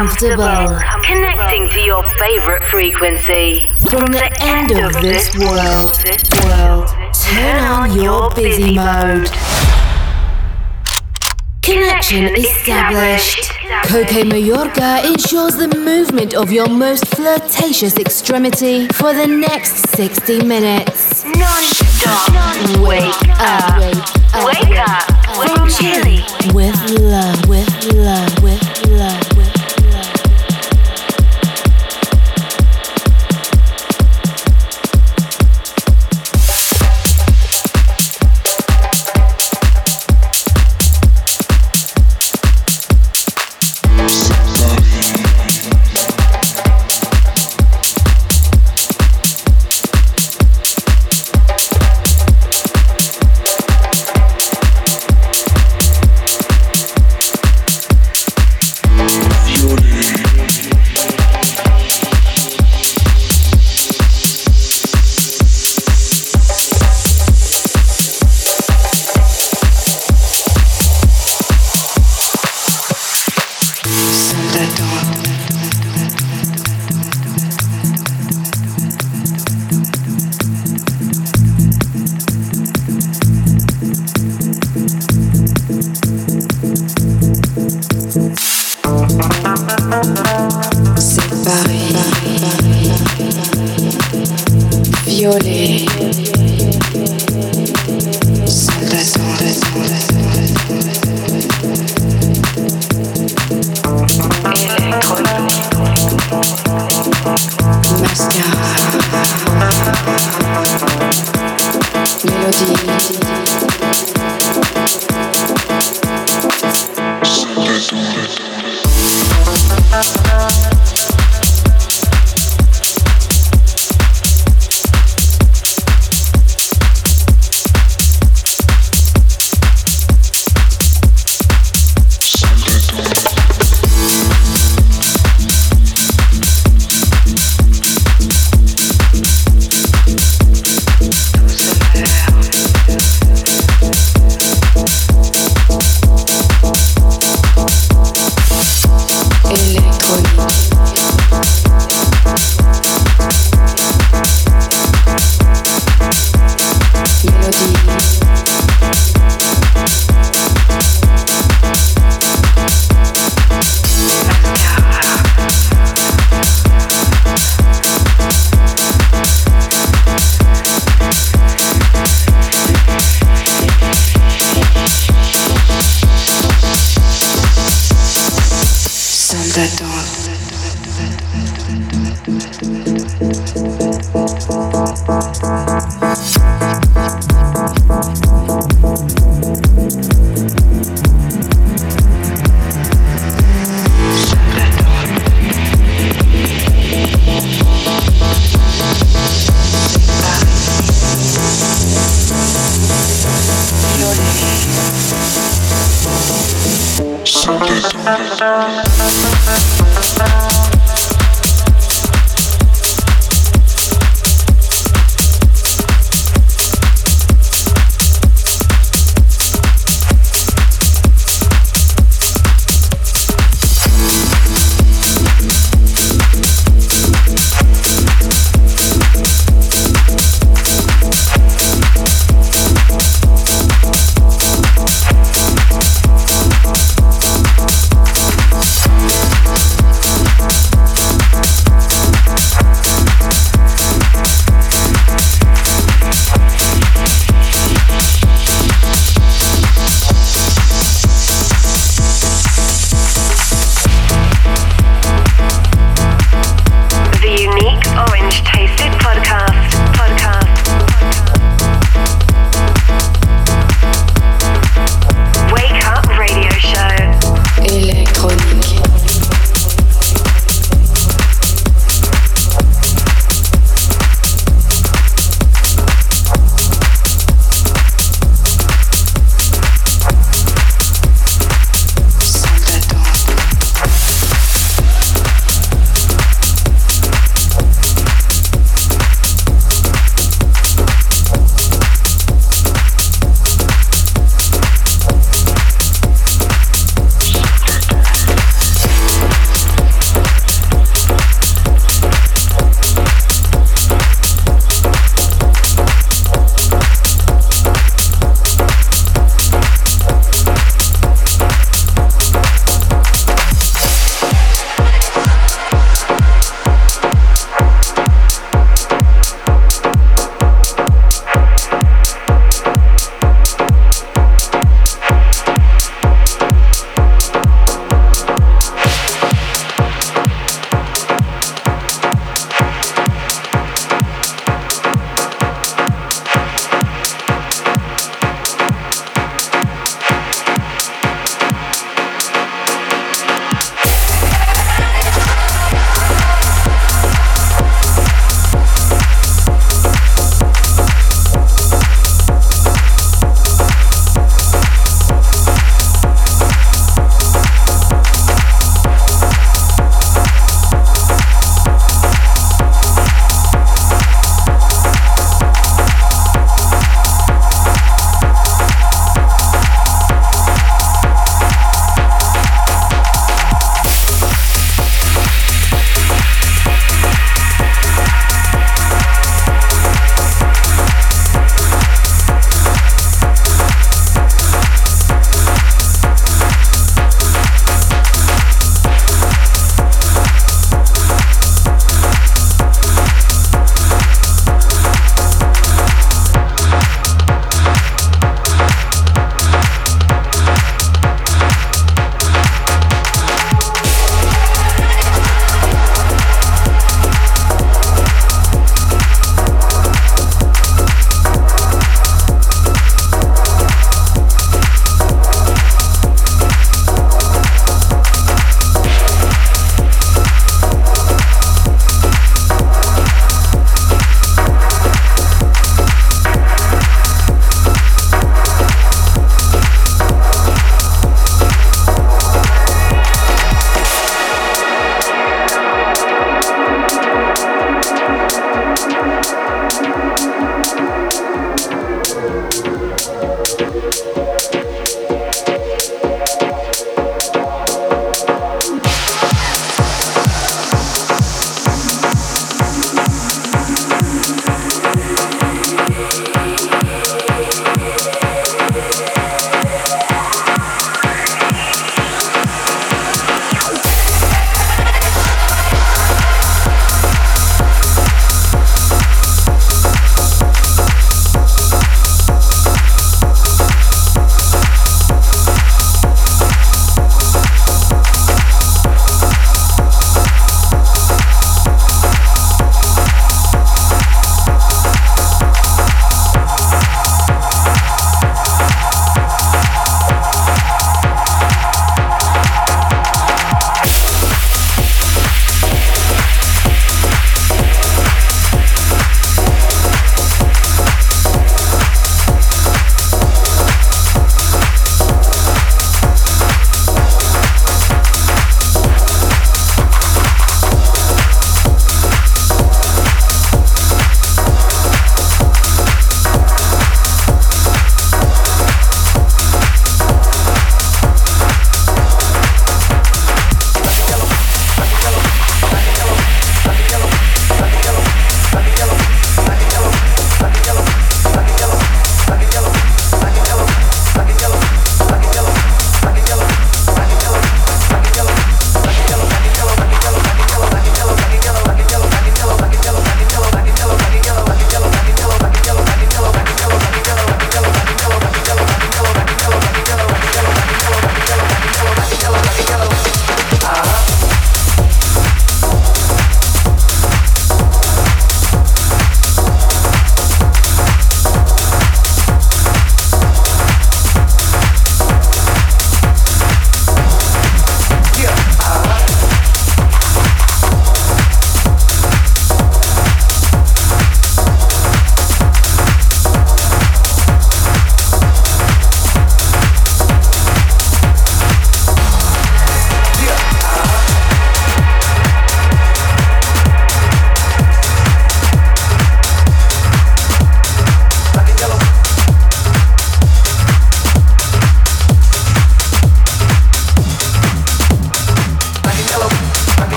comfortable. Connecting to your favorite frequency. From the end of this world, world, turn on your busy mode. Connection established. Coke Mayorga ensures the movement of your most flirtatious extremity for the next 60 minutes. Non-stop. Wake up. Wake up. From Chile. With love, with love, with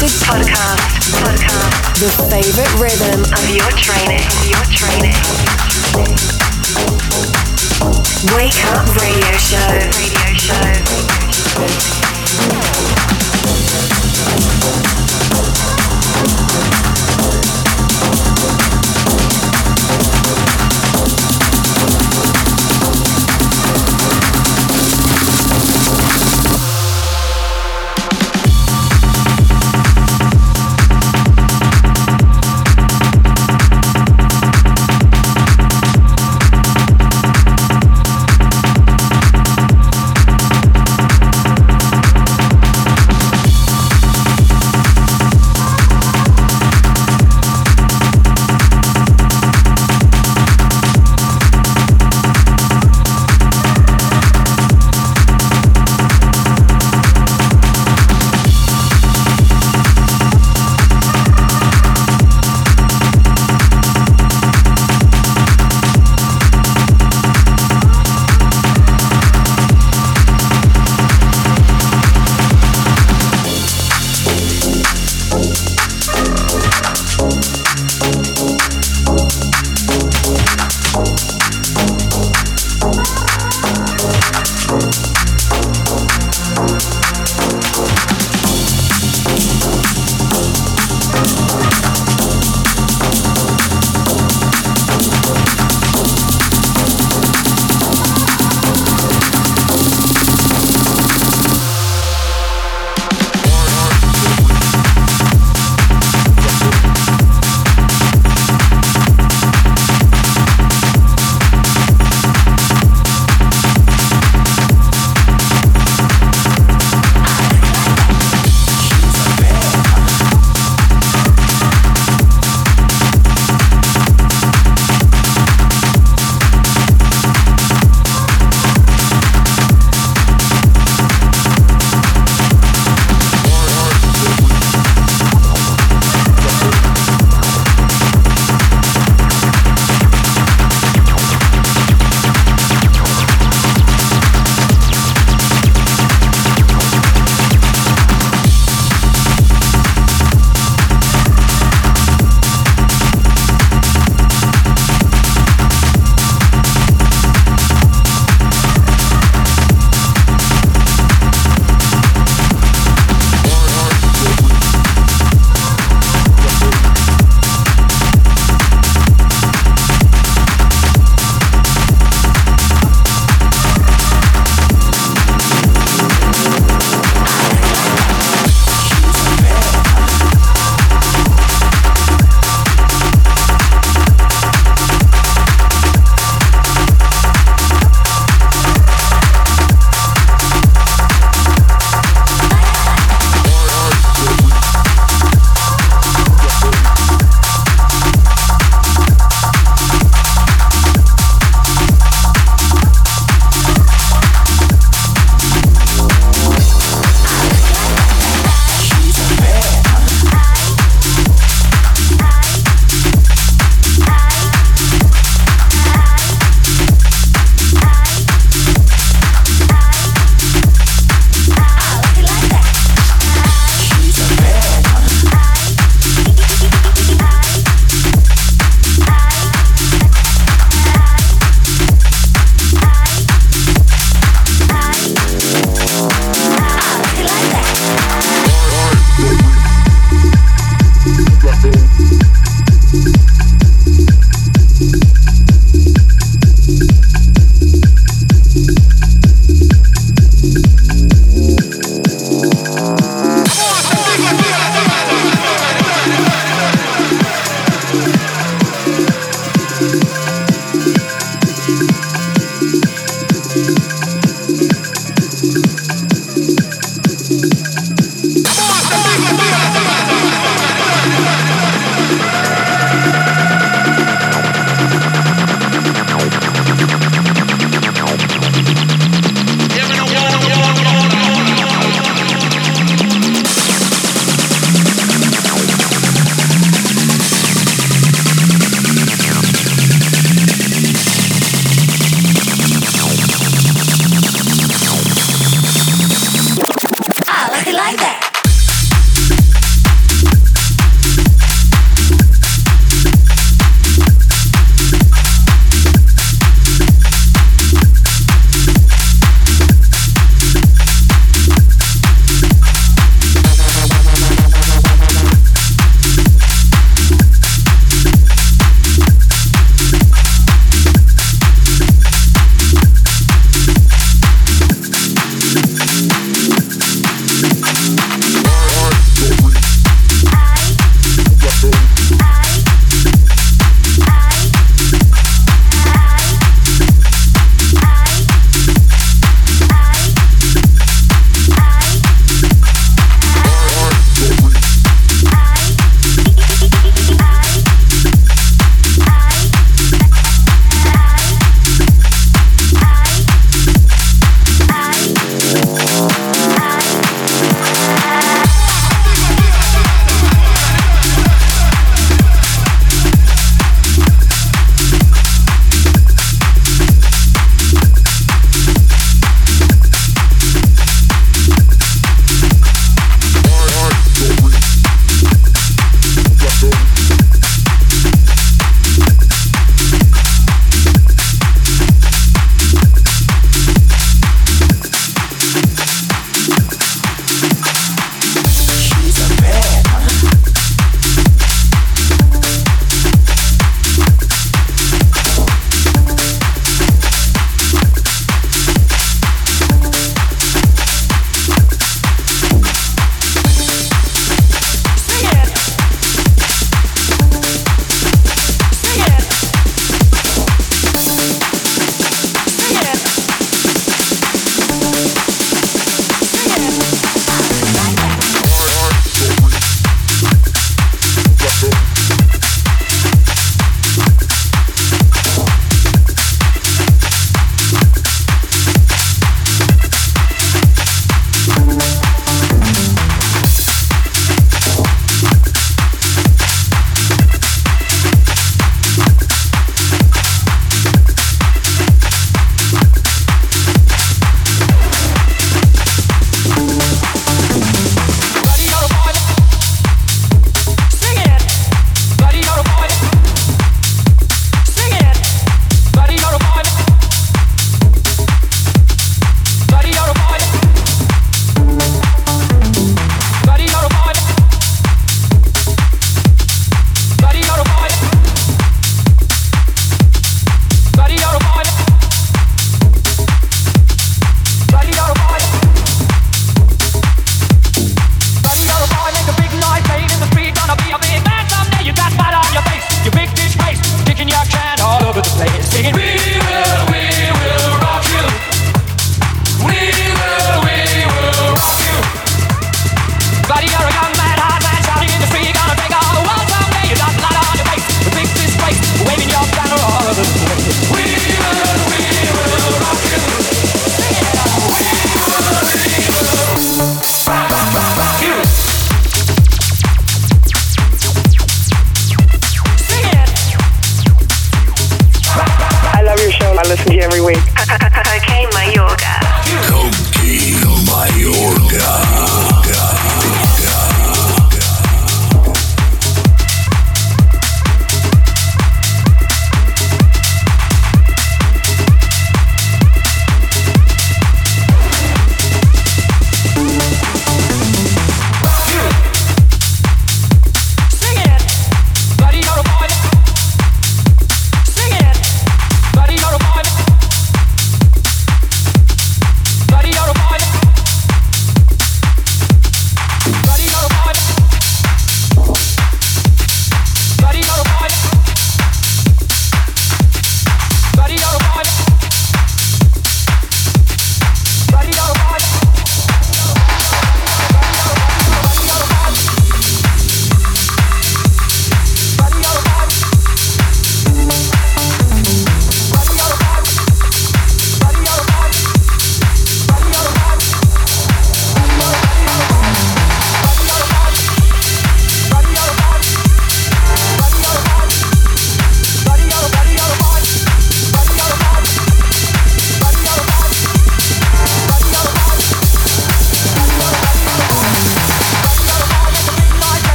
Podcast. Podcast. the favorite rhythm Of your training. Your training. Wake up radio show. Radio show.